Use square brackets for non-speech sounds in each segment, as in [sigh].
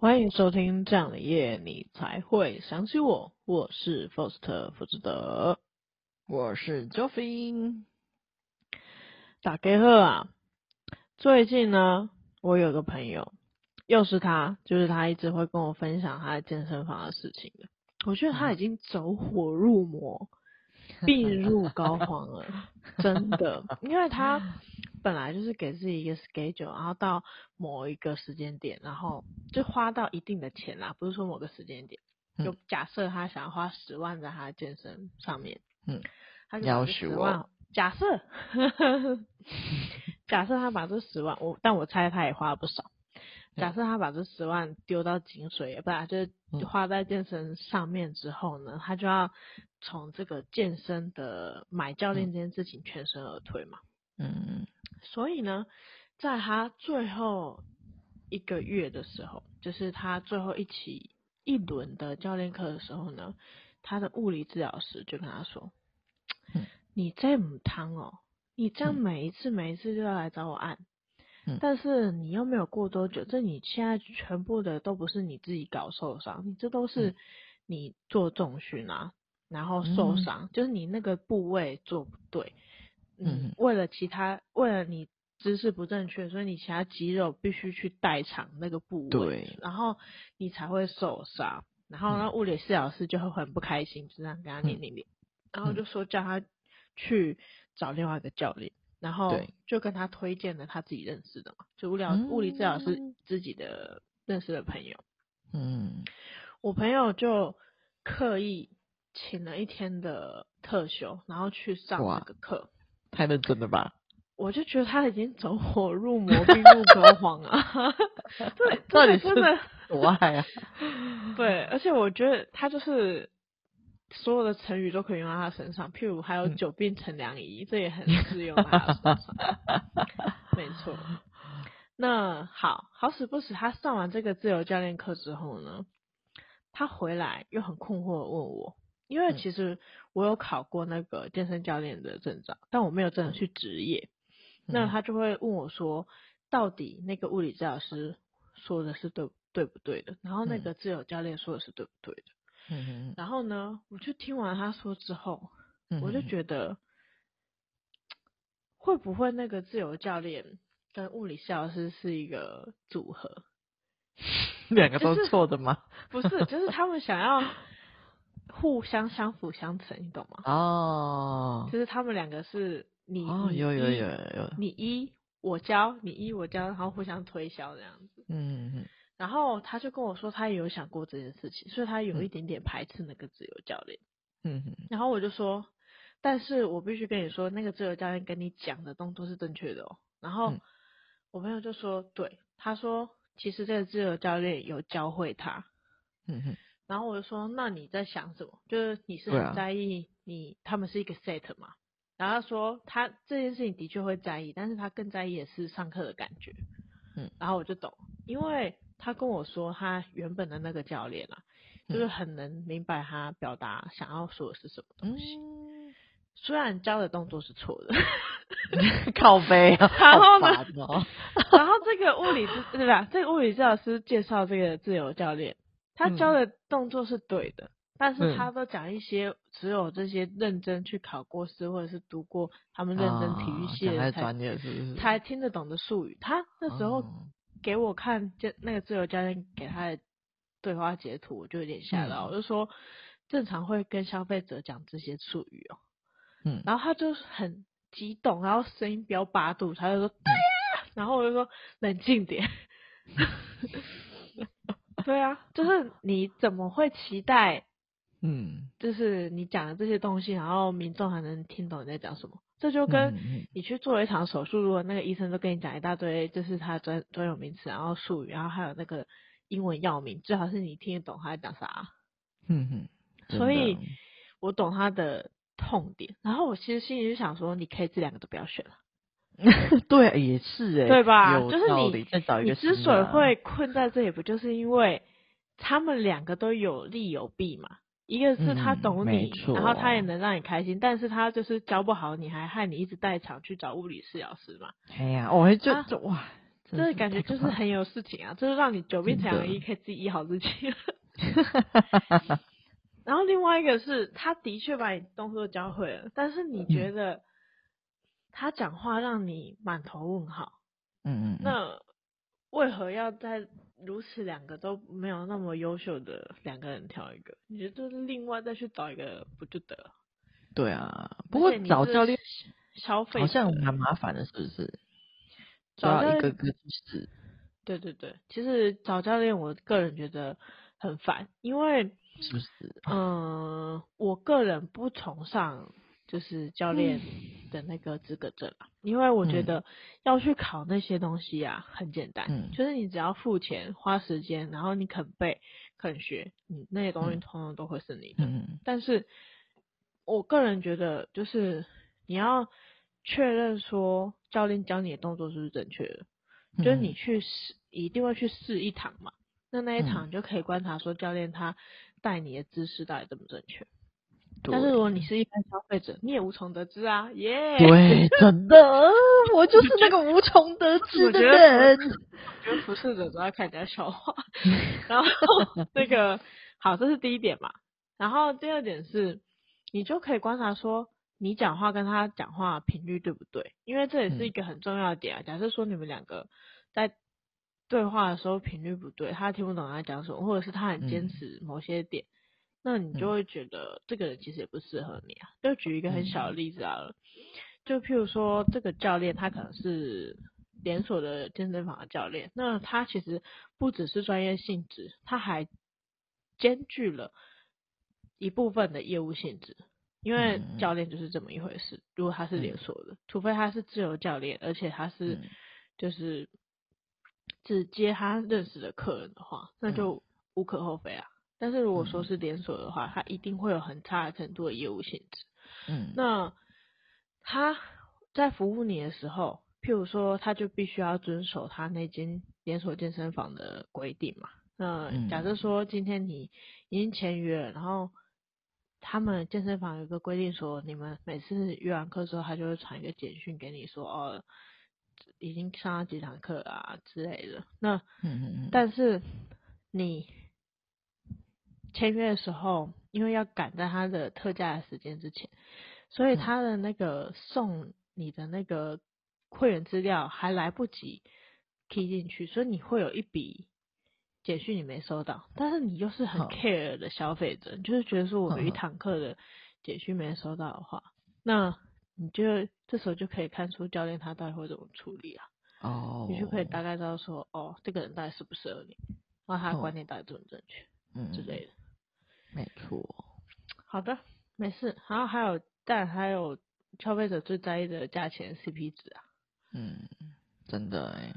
欢迎收听这样的夜，你才会想起我。我是 Faust 福志德，我是 Joffin。大家好啊！最近呢，我有个朋友，又是他，就是他一直会跟我分享他在健身房的事情的。我觉得他已经走火入魔，[laughs] 病入膏肓了，真的，因为他。本来就是给自己一个 schedule，然后到某一个时间点，然后就花到一定的钱啦，不是说某个时间点，就假设他想要花十万在他的健身上面，嗯，他就十万，假设，假设他把这十万，我但我猜他也花了不少，假设他把这十万丢到井水，不然就是花在健身上面之后呢，他就要从这个健身的买教练这件事情全身而退嘛。嗯，所以呢，在他最后一个月的时候，就是他最后一期一轮的教练课的时候呢，他的物理治疗师就跟他说：“嗯、你这么汤哦，你这样每一次每一次就要来找我按，嗯、但是你又没有过多久，这你现在全部的都不是你自己搞受伤，你这都是你做重训啊，然后受伤，嗯、就是你那个部位做不对。”嗯，为了其他，为了你姿势不正确，所以你其他肌肉必须去代偿那个部位，对，然后你才会受伤。然后那物理治疗师就会很不开心，就这样跟他念念念，然后就说叫他去找另外一个教练，然后就跟他推荐了他自己认识的嘛，就物理物理治疗师自己的认识的朋友。嗯，我朋友就刻意请了一天的特休，然后去上这个课。太认真了吧！我就觉得他已经走火入魔，病入膏肓啊！[laughs] 对，到底真的多爱啊！对，而且我觉得他就是所有的成语都可以用在他身上，譬如还有久病成良医，嗯、这也很 [laughs] 适用在他身上。没错。[laughs] 那好好死不死，他上完这个自由教练课之后呢，他回来又很困惑的问我。因为其实我有考过那个健身教练的证照，但我没有真的去执业。嗯、那他就会问我说，到底那个物理治疗师说的是对对不对的？然后那个自由教练说的是对不对的？嗯。然后呢，我就听完他说之后，我就觉得，会不会那个自由教练跟物理治疗师是一个组合？[laughs] 两个都是错的吗？不是，就是他们想要。互相相辅相成，你懂吗？哦，就是他们两个是你，哦，有有有有，你一我教，你一我教，然后互相推销这样子。嗯嗯。然后他就跟我说，他也有想过这件事情，所以他有一点点排斥那个自由教练。嗯哼。然后我就说，但是我必须跟你说，那个自由教练跟你讲的动作是正确的哦。然后我朋友就说，对，他说其实这个自由教练有教会他。嗯哼。然后我就说，那你在想什么？就是你是很在意你他们是一个 set 嘛？然后他说他这件事情的确会在意，但是他更在意的是上课的感觉。嗯，然后我就懂，因为他跟我说他原本的那个教练啊，就是很能明白他表达想要说的是什么东西。嗯，虽然教的动作是错的，[laughs] 靠背啊。然后呢？然后这个物理治对吧？这个物理治疗师介绍这个自由教练。他教的动作是对的，嗯、但是他都讲一些只有这些认真去考过试或者是读过他们认真体育系的才、哦、才听得懂的术语。他那时候给我看就那个自由教练给他的对话截图，我就有点吓到，我、嗯、就说正常会跟消费者讲这些术语哦。嗯，然后他就很激动，然后声音飙八度，他就说对呀，然后我就说冷静点。[laughs] 对啊，就是你怎么会期待，嗯，就是你讲的这些东西，然后民众还能听懂你在讲什么？这就跟你去做一场手术，如果那个医生都跟你讲一大堆，就是他专专有名词，然后术语，然后还有那个英文药名，最好是你听得懂他在讲啥。嗯哼，所以我懂他的痛点，然后我其实心里就想说，你可以这两个都不要选了。[laughs] 对，也是哎，对吧？就是你，你之所以会困在这里，不就是因为他们两个都有利有弊嘛？一个是他懂你，嗯、然后他也能让你开心，但是他就是教不好你，还害你一直代偿去找物理治疗师嘛？哎呀，我就就哇，这个感觉就是很有事情啊，就是让你久病成良医，可以自己医好自己。[laughs] 然后另外一个是，他的确把你动作教会了，但是你觉得他讲话让你满头问号。嗯嗯。那为何要在如此两个都没有那么优秀的两个人挑一个？你觉得另外再去找一个不就得了？对啊，不过找教练消费好像蛮麻烦的，是不是？找一个个去试。对对对，其实找教练，我个人觉得很烦，因为。是不是？嗯、呃，我个人不崇尚就是教练的那个资格证啊，嗯、因为我觉得要去考那些东西啊，很简单，嗯、就是你只要付钱、花时间，然后你肯背、肯学，你那些东西通通都会是你的。嗯、但是，我个人觉得，就是你要确认说教练教你的动作是不是正确的，嗯、就是你去试，一定会去试一堂嘛。那那一场就可以观察说教练他。带你的姿势到底正不正确？对但是如果你是一般消费者，你也无从得知啊！耶、yeah，对，[laughs] 真的，我就是那个无从得知的人。我觉得服侍者都要看人家笑话。[laughs] 然后那个好，这是第一点嘛。然后第二点是，你就可以观察说，你讲话跟他讲话频率对不对？因为这也是一个很重要的点啊。嗯、假设说你们两个在。对话的时候频率不对，他听不懂他讲什么，或者是他很坚持某些点，嗯、那你就会觉得这个人其实也不适合你啊。就举一个很小的例子好了，嗯、就譬如说这个教练他可能是连锁的健身房的教练，那他其实不只是专业性质，他还兼具了一部分的业务性质，因为教练就是这么一回事。如果他是连锁的，嗯、除非他是自由教练，而且他是就是。只接他认识的客人的话，那就无可厚非啊。嗯、但是如果说是连锁的话，它一定会有很差的程度的业务性质。嗯，那他在服务你的时候，譬如说，他就必须要遵守他那间连锁健身房的规定嘛。那假设说今天你已经签约了，然后他们健身房有个规定说，你们每次约完课之后，他就会传一个简讯给你说，哦。已经上了几堂课啊之类的，那嗯嗯嗯，但是你签约的时候，因为要赶在他的特价的时间之前，所以他的那个送你的那个会员资料还来不及 key 进去，所以你会有一笔简讯你没收到，但是你又是很 care 的消费者，就是觉得说我有一堂课的简讯没收到的话，那。你就这时候就可以看出教练他到底会怎么处理啊？哦，oh. 你就可以大概知道说，哦，这个人到底适不适合你，然后他的观念到底正不正确，嗯之类的。没错。好的，没事。然后还有，但还有消费者最在意的价钱 CP 值啊。嗯，真的哎。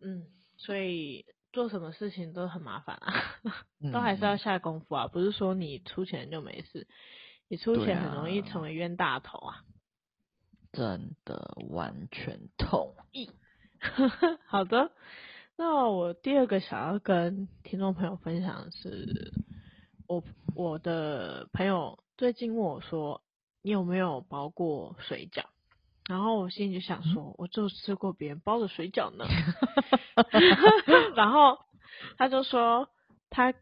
嗯，所以做什么事情都很麻烦啊，[laughs] 都还是要下功夫啊。不是说你出钱就没事，你出钱很容易成为冤大头啊。真的完全同意。[laughs] 好的，那我第二个想要跟听众朋友分享的是，我我的朋友最近问我说，你有没有包过水饺？然后我心里就想说，嗯、我就吃过别人包的水饺呢。[laughs] 然后他就说，他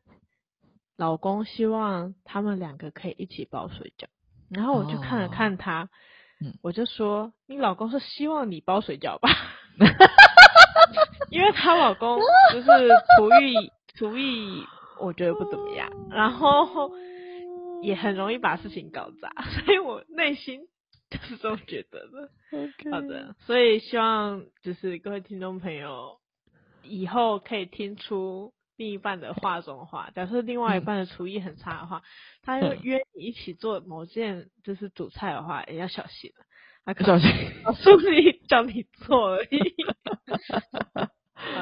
老公希望他们两个可以一起包水饺。然后我就看了看他。哦我就说，你老公是希望你包水饺吧？[laughs] 因为她老公 [laughs] 就是厨艺，厨艺我觉得不怎么样，然后也很容易把事情搞砸，[laughs] 所以我内心 [laughs] 就是这么觉得的。好的，所以希望就是各位听众朋友以后可以听出。另一半的话中话，假设另外一半的厨艺很差的话，嗯、他又约你一起做某件就是煮菜的话，也要小心了。他可能是你叫你做而已。[laughs]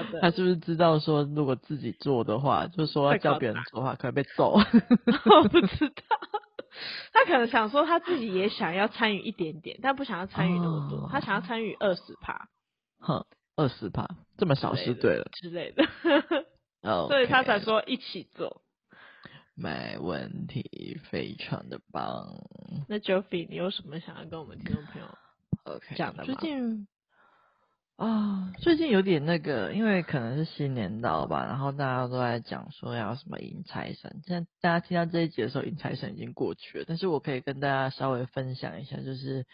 好的。他是不是知道说，如果自己做的话，就是说要叫别人做的话，可能被揍？[laughs] 我不知道。他可能想说他自己也想要参与一点点，但不想要参与那么多。哦、他想要参与二十趴。哼，二十趴这么少是对了之类的。[laughs] 所以他才说一起做，没问题，非常的棒。那 Joffy，你有什么想要跟我们听众朋友？[sighs] OK，讲的吗？最近，啊，最近有点那个，因为可能是新年到吧，然后大家都在讲说要什么迎财神。现在大家听到这一集的时候，迎财神已经过去了。但是我可以跟大家稍微分享一下，就是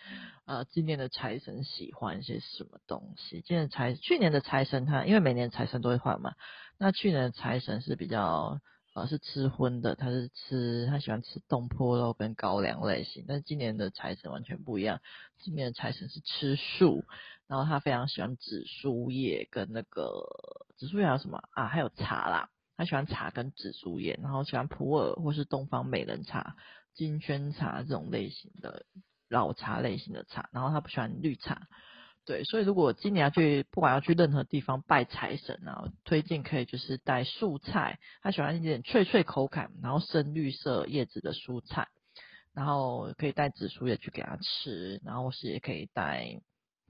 呃，今年的财神喜欢一些什么东西。今年财去年的财神他，因为每年财神都会换嘛，那去年的财神是比较呃是吃荤的，他是吃他喜欢吃东坡肉跟高粱类型。但今年的财神完全不一样，今年的财神是吃素。然后他非常喜欢紫苏叶跟那个紫苏叶还有什么啊？还有茶啦，他喜欢茶跟紫苏叶，然后喜欢普洱或是东方美人茶、金萱茶这种类型的老茶类型的茶，然后他不喜欢绿茶。对，所以如果今年要去，不管要去任何地方拜财神啊，推荐可以就是带素菜，他喜欢一点脆脆口感，然后深绿色叶子的蔬菜，然后可以带紫苏叶去给他吃，然后是也可以带。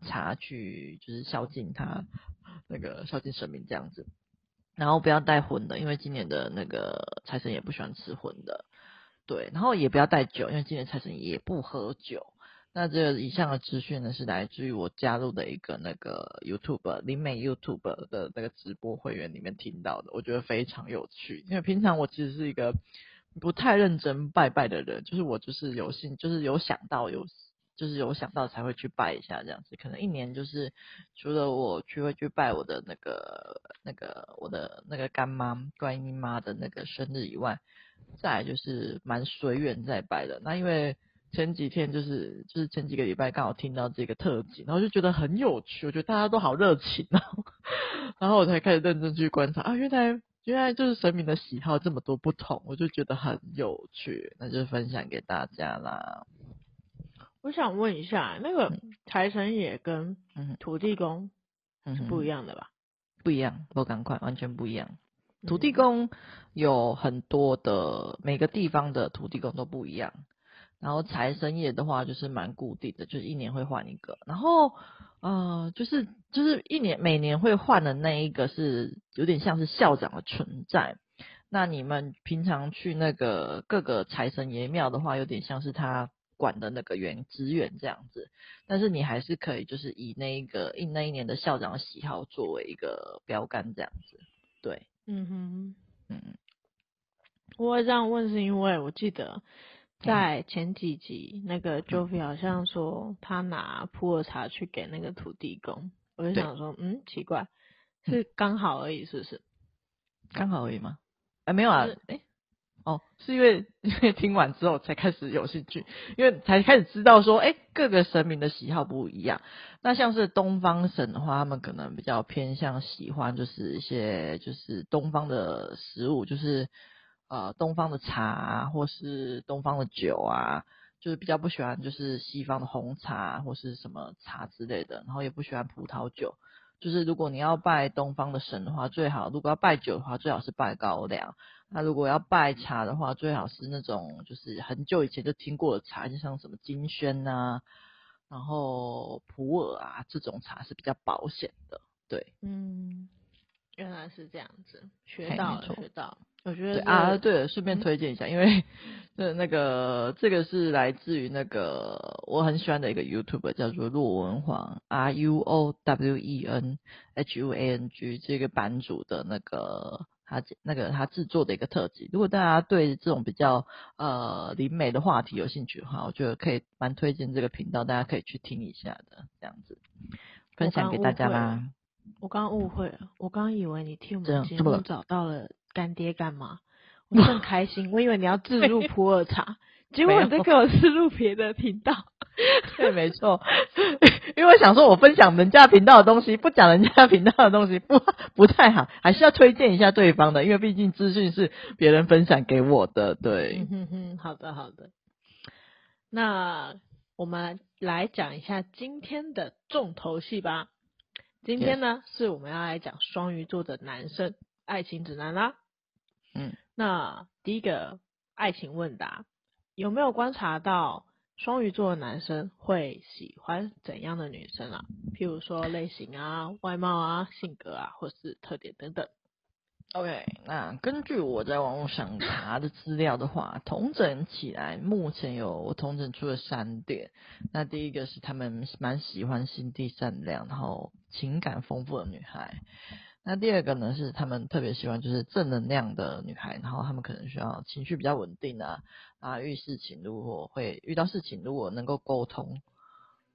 茶去就是孝敬他，那个孝敬神明这样子，然后不要带荤的，因为今年的那个财神也不喜欢吃荤的，对，然后也不要带酒，因为今年财神也不喝酒。那这个以上的资讯呢，是来自于我加入的一个那个 YouTube 林美 YouTube 的那个直播会员里面听到的，我觉得非常有趣。因为平常我其实是一个不太认真拜拜的人，就是我就是有幸，就是有想到有。就是有想到才会去拜一下这样子，可能一年就是除了我去会去拜我的那个那个我的那个干妈观音妈的那个生日以外，再来就是蛮随缘在拜的。那因为前几天就是就是前几个礼拜刚好听到这个特辑，然后就觉得很有趣，我觉得大家都好热情哦，[laughs] 然后我才开始认真去观察啊，原来原来就是神明的喜好这么多不同，我就觉得很有趣，那就分享给大家啦。我想问一下，那个财神爷跟土地公是不一样的吧？嗯、不一样，我赶快，完全不一样。土地公有很多的，每个地方的土地公都不一样。然后财神爷的话就是蛮固定的，就是一年会换一个。然后，呃，就是就是一年每年会换的那一个是有点像是校长的存在。那你们平常去那个各个财神爷庙的话，有点像是他。管的那个员职员这样子，但是你还是可以就是以那一个一那一年的校长的喜好作为一个标杆这样子，对，嗯哼，嗯，我会这样问是因为我记得在前几集那个 Jovi 好像说他拿普洱茶去给那个土地公，我就想说，嗯，奇怪，是刚好而已，是不是？刚好而已吗？哎，没有啊，哎。哦，是因为 [laughs] 因为听完之后才开始有兴趣，因为才开始知道说，哎，各个神明的喜好不一样。那像是东方神的话，他们可能比较偏向喜欢就是一些就是东方的食物，就是呃东方的茶啊，或是东方的酒啊，就是比较不喜欢就是西方的红茶或是什么茶之类的，然后也不喜欢葡萄酒。就是如果你要拜东方的神的话，最好如果要拜酒的话，最好是拜高粱。那如果要拜茶的话，最好是那种就是很久以前就听过的茶，就像什么金萱呐、啊，然后普洱啊这种茶是比较保险的。对，嗯，原来是这样子，学到了，学到了。我觉得啊，对了，顺便推荐一下，嗯、因为呃那个这个是来自于那个我很喜欢的一个 YouTuber 叫做洛文煌 R U O W E N H U A N G 这个版主的那个他那个他制作的一个特辑。如果大家对这种比较呃灵媒的话题有兴趣的话，我觉得可以蛮推荐这个频道，大家可以去听一下的，这样子分享给大家啦。我刚误会了，我刚以为你听我们节目找到了。干爹干嘛，[laughs] 我很开心。我以为你要置入普洱茶，结果你在给我置入别的频道。[laughs] 对，没错。[laughs] 因为我想说，我分享人家频道的东西，不讲人家频道的东西，不不太好，还是要推荐一下对方的，因为毕竟资讯是别人分享给我的。对，嗯哼哼，好的好的。那我们来讲一下今天的重头戏吧。今天呢.是我们要来讲双鱼座的男生爱情指南啦。嗯，那第一个爱情问答，有没有观察到双鱼座的男生会喜欢怎样的女生啊？譬如说类型啊、外貌啊、性格啊，或是特点等等。OK，那根据我在网络上查的资料的话，[laughs] 统整起来，目前有我统整出了三点。那第一个是他们蛮喜欢心地善良，然后情感丰富的女孩。那第二个呢是他们特别喜欢就是正能量的女孩，然后他们可能需要情绪比较稳定啊啊，遇事情如果会遇到事情如果能够沟通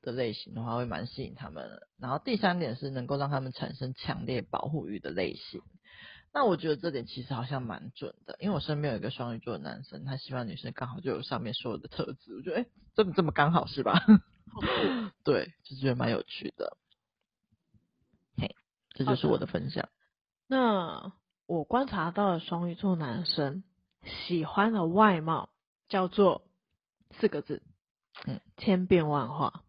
的类型的话，会蛮吸引他们的。然后第三点是能够让他们产生强烈保护欲的类型。那我觉得这点其实好像蛮准的，因为我身边有一个双鱼座的男生，他喜欢女生刚好就有上面说的特质，我觉得哎，这么这么刚好是吧？[laughs] 对，就觉得蛮有趣的。嘿，这就是我的分享。那我观察到的双鱼座男生喜欢的外貌叫做四个字，嗯，千变万化。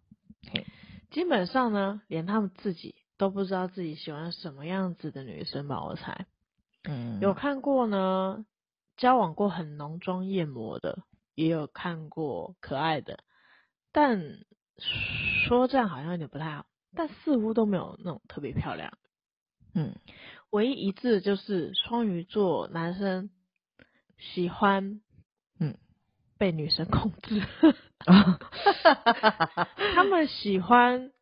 嘿，基本上呢，连他们自己都不知道自己喜欢什么样子的女生吧，我猜。嗯，有看过呢，交往过很浓妆艳抹的，也有看过可爱的，但说这样好像有点不太好，但似乎都没有那种特别漂亮。嗯，唯一一致就是双鱼座男生喜欢，嗯，被女生控制，[laughs] 他们喜欢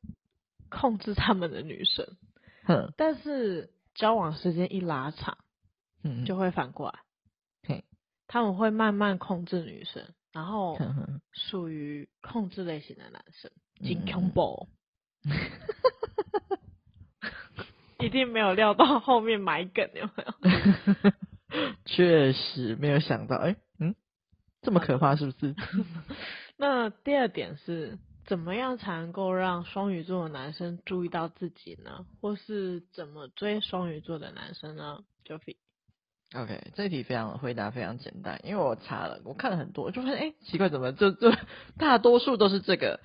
控制他们的女生，[laughs] 嗯，但是交往时间一拉长。嗯，就会反过来，嘿，他们会慢慢控制女生，然后属于控制类型的男生，金控宝，一定没有料到后面埋梗，有没有？确实没有想到，哎，嗯，这么可怕是不是？[laughs] 那第二点是，怎么样才能够让双鱼座的男生注意到自己呢？或是怎么追双鱼座的男生呢？Joffy。OK，这题非常回答非常简单，因为我查了，我看了很多，就发现哎，奇怪，怎么就就大多数都是这个。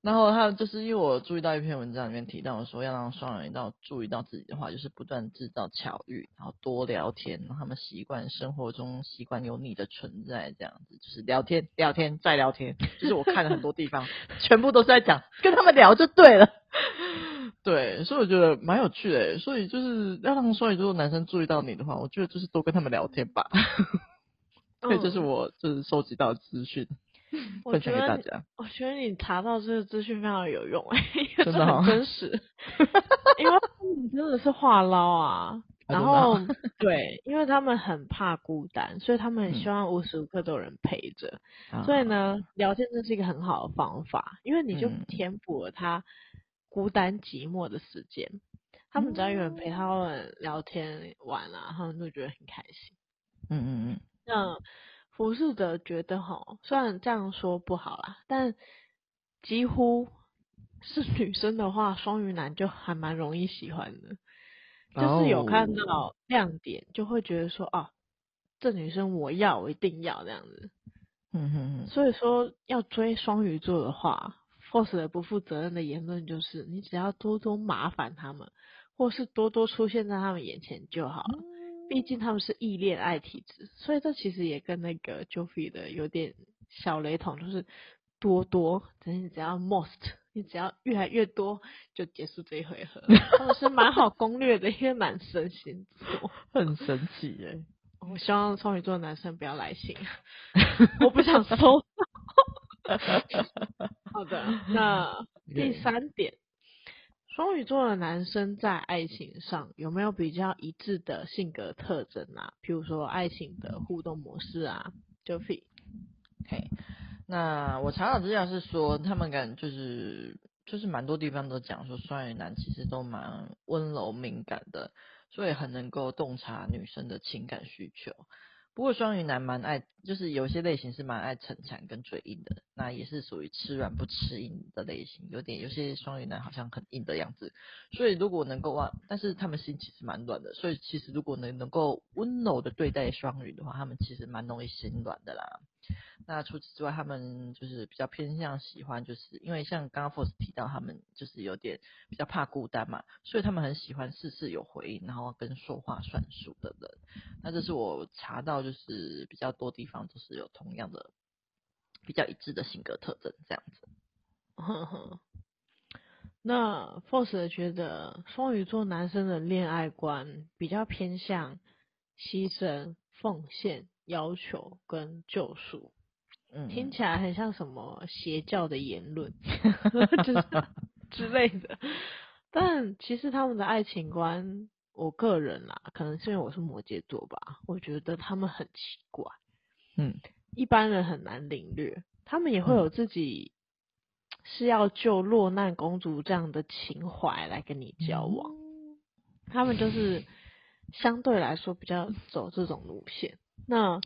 然后他就是因为我注意到一篇文章里面提到说，要让双人到注意到自己的话，就是不断制造巧遇，然后多聊天，让他们习惯生活中习惯有你的存在，这样子就是聊天聊天再聊天。就是我看了很多地方，[laughs] 全部都是在讲跟他们聊就对了。[laughs] 对，所以我觉得蛮有趣的，所以就是要让双鱼座男生注意到你的话，我觉得就是多跟他们聊天吧。[laughs] 所以这是我就是收集到的资讯，分享给大家。我觉得你查到这个资讯非常有用，哎，真的很真实。因为你真的是话唠啊，然后 [laughs] 对，因为他们很怕孤单，所以他们很希望无时无刻都有人陪着。嗯、所以呢，聊天真是一个很好的方法，因为你就填补了他。孤单寂寞的时间，他们只要有人陪他们聊天玩啊，他们就觉得很开心。嗯嗯嗯。那服侍者觉得哈，虽然这样说不好啦，但几乎是女生的话，双鱼男就还蛮容易喜欢的。就是有看到亮点，就会觉得说，哦，这女生我要，我一定要这样子。嗯哼哼。所以说，要追双鱼座的话。Force 的不负责任的言论就是，你只要多多麻烦他们，或是多多出现在他们眼前就好了。毕竟他们是异恋爱体质，所以这其实也跟那个 Joffy 的有点小雷同，就是多多，等你只要 most，你只要越来越多就结束这一回合。他们是蛮好 [laughs] 攻略的，一个男生星座，很神奇耶。[laughs] 我希望双鱼座的男生不要来信，[laughs] 我不想收。好的，那 [laughs] 第三点，双鱼座的男生在爱情上有没有比较一致的性格特征啊？譬如说爱情的互动模式啊，Joffy。嘿，那我查到资料是说，他们感就是就是蛮多地方都讲说，双鱼男其实都蛮温柔敏感的，所以很能够洞察女生的情感需求。不过双鱼男蛮爱，就是有些类型是蛮爱逞强跟嘴硬的，那也是属于吃软不吃硬的类型，有点有些双鱼男好像很硬的样子，所以如果能够哇，但是他们心其实蛮软的，所以其实如果能能够温柔的对待双鱼的话，他们其实蛮容易心软的啦。那除此之外，他们就是比较偏向喜欢，就是因为像刚刚 Force 提到，他们就是有点比较怕孤单嘛，所以他们很喜欢事事有回应，然后跟说话算数的人。那这是我查到，就是比较多地方都是有同样的比较一致的性格特征这样子。呵呵。那 Force 觉得双鱼座男生的恋爱观比较偏向牺牲、奉献、要求跟救赎。嗯，听起来很像什么邪教的言论，[laughs] 就是之类的。但其实他们的爱情观，我个人啦，可能是因为我是摩羯座吧，我觉得他们很奇怪。嗯，一般人很难领略，他们也会有自己是要救落难公主这样的情怀来跟你交往。嗯、他们就是相对来说比较走这种路线。那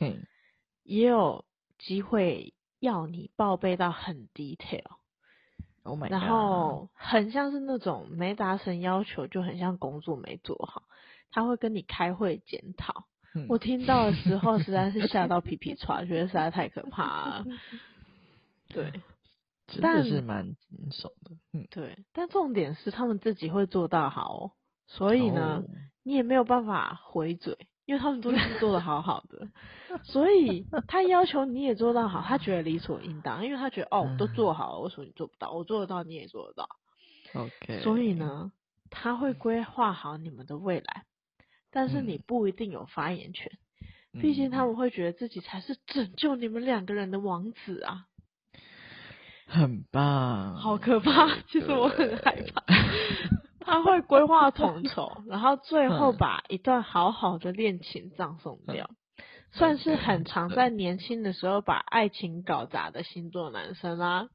也有机会要你报备到很 detail，oh my God，然后很像是那种没达成要求就很像工作没做好，他会跟你开会检讨。嗯、我听到的时候实在是吓到皮皮喘，觉得实在太可怕了。[laughs] 对，真的是蛮棘手的。嗯，对，但重点是他们自己会做到好，哦，所以呢，哦、你也没有办法回嘴。因为他们都是做的好好的，[laughs] 所以他要求你也做到好，他觉得理所应当，因为他觉得哦，我都做好了，为什么你做不到？我做得到，你也做得到。OK。所以呢，他会规划好你们的未来，但是你不一定有发言权，嗯、毕竟他们会觉得自己才是拯救你们两个人的王子啊。很棒。好可怕，其实我很害怕。[laughs] 他会规划统 [laughs] 筹，然后最后把一段好好的恋情葬送掉，算是很常在年轻的时候把爱情搞砸的星座男生啦。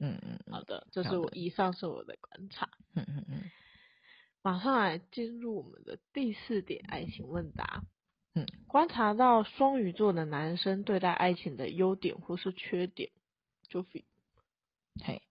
嗯嗯，好的，这是我以上是我的观察。嗯嗯嗯，马上来进入我们的第四点爱情问答。嗯，观察到双鱼座的男生对待爱情的优点或是缺点，就比，嘿，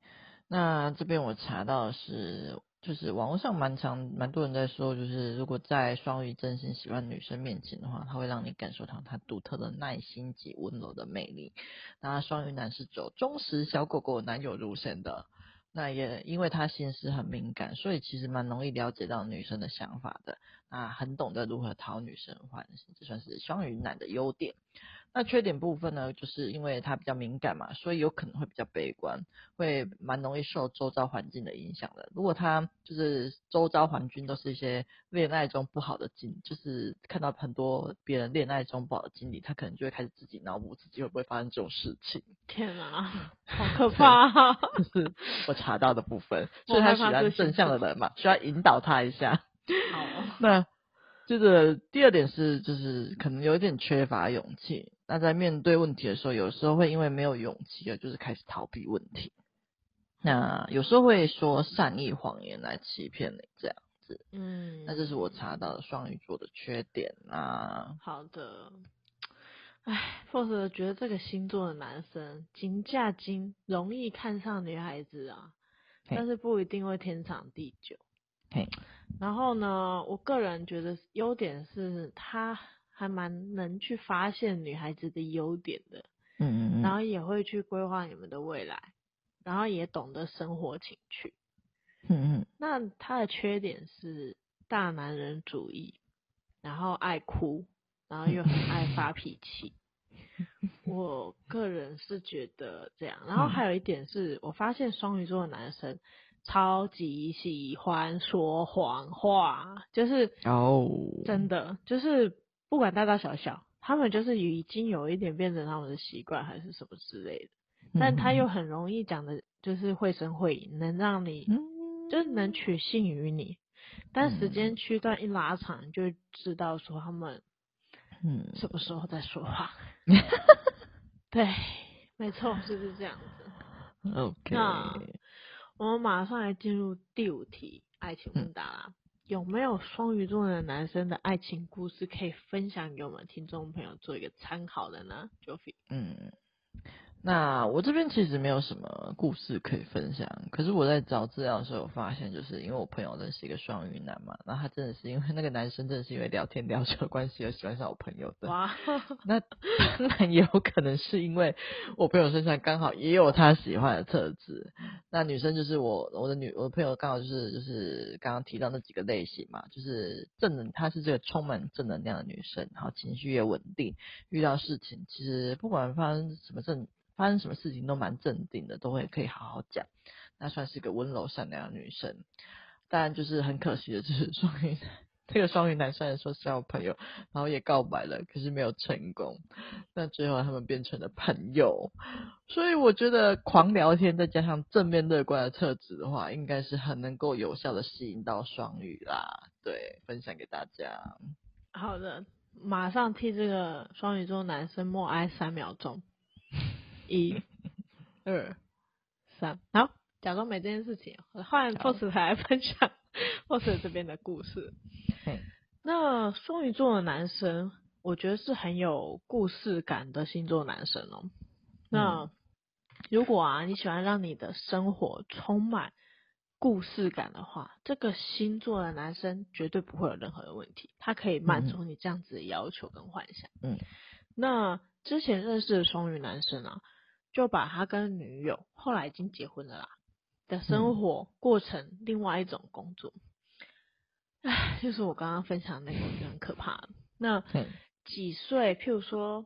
那这边我查到的是。就是网络上蛮常蛮多人在说，就是如果在双鱼真心喜欢女生面前的话，他会让你感受到他独特的耐心及温柔的魅力。那双鱼男是走忠实小狗狗男友路线的，那也因为他心思很敏感，所以其实蛮容易了解到女生的想法的。那很懂得如何讨女生欢心，这算是双鱼男的优点。那缺点部分呢，就是因为他比较敏感嘛，所以有可能会比较悲观，会蛮容易受周遭环境的影响的。如果他就是周遭环境都是一些恋爱中不好的经，就是看到很多别人恋爱中不好的经历，他可能就会开始自己脑补自己会不会发生这种事情。天啊，好 [laughs] 可怕啊！这是我查到的部分，[laughs] 所以他喜欢正向的人嘛，需要引导他一下。[laughs] 好，那。这个第二点是，就是可能有一点缺乏勇气。那在面对问题的时候，有时候会因为没有勇气而就是开始逃避问题。那有时候会说善意谎言来欺骗你，这样子。嗯，那这是我查到的双鱼座的缺点啊。好的。哎，或者觉得这个星座的男生金价金容易看上女孩子啊，但是不一定会天长地久。嘿。然后呢，我个人觉得优点是他还蛮能去发现女孩子的优点的，嗯嗯嗯，然后也会去规划你们的未来，然后也懂得生活情趣，嗯嗯，那他的缺点是大男人主义，然后爱哭，然后又很爱发脾气，[laughs] 我个人是觉得这样。然后还有一点是我发现双鱼座的男生。超级喜欢说谎话，就是哦，真的就是不管大大小小，他们就是已经有一点变成他们的习惯还是什么之类的。但他又很容易讲的，就是绘声绘影，能让你就是能取信于你。但时间区段一拉长，你就知道说他们嗯什么时候在说话。[laughs] 对，没错，就是这样子。[laughs] OK。我们马上来进入第五题爱情问答啦。有没有双鱼座的男生的爱情故事可以分享给我们听众朋友做一个参考的呢？Joffy，嗯。那我这边其实没有什么故事可以分享，可是我在找资料的时候，我发现就是因为我朋友认识一个双鱼男嘛，然后他真的是因为那个男生真的是因为聊天聊久的关系而喜欢上我朋友的。哇，那当然也有可能是因为我朋友身上刚好也有他喜欢的特质。那女生就是我我的女我的朋友刚好就是就是刚刚提到那几个类型嘛，就是正能，她是这个充满正能量的女生，然后情绪也稳定，遇到事情其实不管发生什么正。发生什么事情都蛮镇定的，都会可以好好讲，那算是个温柔善良的女生。当然就是很可惜的，就是 [laughs] 双鱼这个双鱼男虽然说是好朋友，然后也告白了，可是没有成功。那最后他们变成了朋友，所以我觉得狂聊天再加上正面乐观的特质的话，应该是很能够有效的吸引到双鱼啦。对，分享给大家。好的，马上替这个双鱼座男生默哀三秒钟。一、[laughs] 二、三，好，假装没这件事情。换 Post 来分享 Post 这边的故事。那双鱼座的男生，我觉得是很有故事感的星座男生哦。那如果啊，你喜欢让你的生活充满故事感的话，这个星座的男生绝对不会有任何的问题，他可以满足你这样子的要求跟幻想。嗯，那之前认识的双鱼男生啊，就把他跟女友后来已经结婚了啦的生活过成另外一种工作。唉，就是我刚刚分享的那个，我觉得很可怕。那 [laughs] 几岁？譬如说，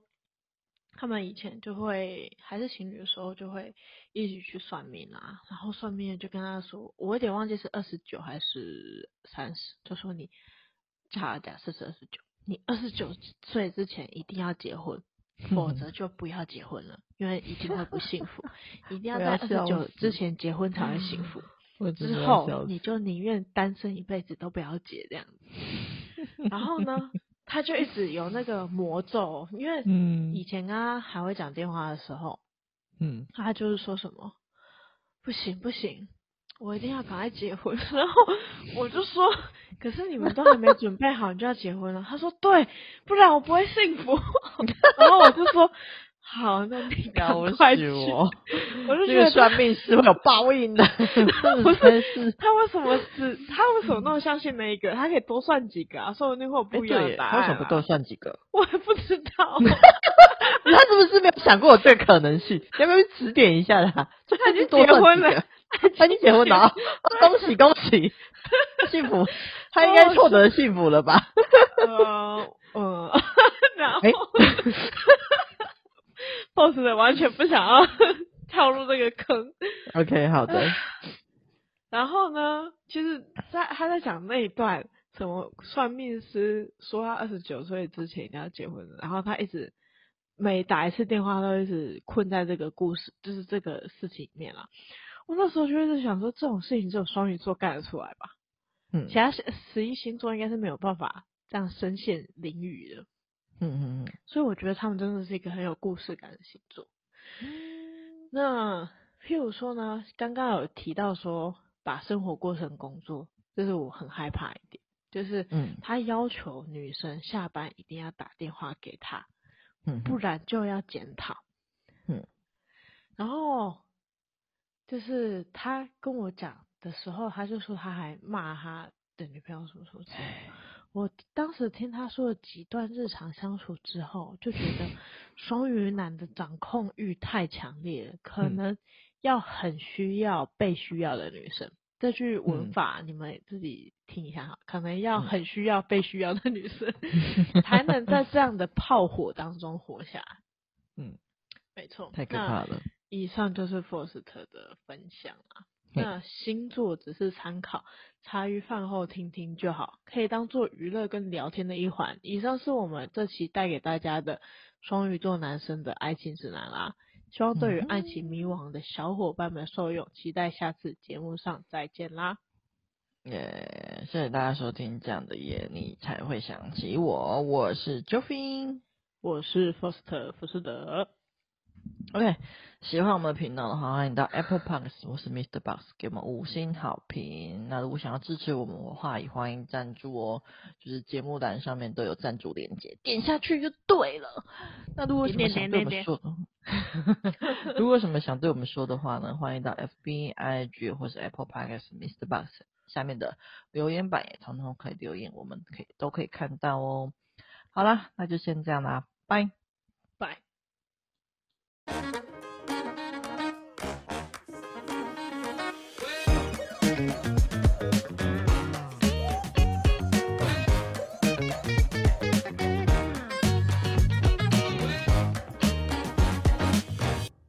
他们以前就会还是情侣的时候，就会一起去算命啊。然后算命就跟他说，我有点忘记是二十九还是三十，就说你，假假设是二十九，你二十九岁之前一定要结婚，否则就不要结婚了，因为一定会不幸福。[laughs] 一定要在二十九之前结婚才会幸福。[laughs] 之后你就宁愿单身一辈子都不要结这样子，然后呢，[laughs] 他就一直有那个魔咒，因为以前跟他还会讲电话的时候，嗯，他就是说什么不行不行，我一定要赶快结婚，[laughs] 然后我就说，可是你们都还没准备好，你就要结婚了，他说对，不然我不会幸福，[laughs] 然后我就说。好，那你赶快去。我，我就觉得算命师会有报应的。不是，他为什么只他为什么那么相信那一个？他可以多算几个啊，说不定会有不一样的答案。他为什么不多算几个？[laughs] 我也不知道。他是不是没有想过这个可能性？要不要指点一下他？他已经结婚了，他已经结婚了，恭喜恭喜，幸福，他应该获得幸福了吧？嗯嗯，然后。boss 的完全不想要跳入这个坑。OK，好的。[laughs] 然后呢，其实在他在讲那一段，什么算命师说他二十九岁之前一定要结婚，然后他一直每打一次电话都一直困在这个故事，就是这个事情里面了。我那时候就一直想说，这种事情只有双鱼座干得出来吧？嗯，其他十一星座应该是没有办法这样身陷囹圄的。嗯嗯嗯，所以我觉得他们真的是一个很有故事感的星座。嗯，那譬如说呢，刚刚有提到说把生活过成工作，这是我很害怕一点，就是嗯，他要求女生下班一定要打电话给他，嗯，不然就要检讨，嗯，然后就是他跟我讲的时候，他就说他还骂他的女朋友什么什么。我当时听他说了几段日常相处之后，就觉得双鱼男的掌控欲太强烈了，可能要很需要被需要的女生。这句文法你们自己听一下哈，可能要很需要被需要的女生，[laughs] 才能在这样的炮火当中活下来。嗯，没错，太可怕了。以上就是 Faust 的分享啊。那星座只是参考，茶余饭后听听就好，可以当做娱乐跟聊天的一环。以上是我们这期带给大家的双鱼座男生的爱情指南啦，希望对于爱情迷惘的小伙伴们受用，期待下次节目上再见啦。耶，谢谢大家收听，这样的夜你才会想起我，我是 Jofin，我是 Foster 福斯德。OK，喜欢我们的频道的话，欢迎到 Apple Podcast 或是 Mr. Box 给我们五星好评。那如果想要支持我们的话，也欢迎赞助哦，就是节目栏上面都有赞助链接，点下去就对了。那如果什么想对我们说，[laughs] 如果什么想对我们说的话呢，欢迎到 FB、IG 或是 Apple Podcast Mr. Box 下面的留言板也通通可以留言，我们可以都可以看到哦。好啦，那就先这样啦，拜。Thank you.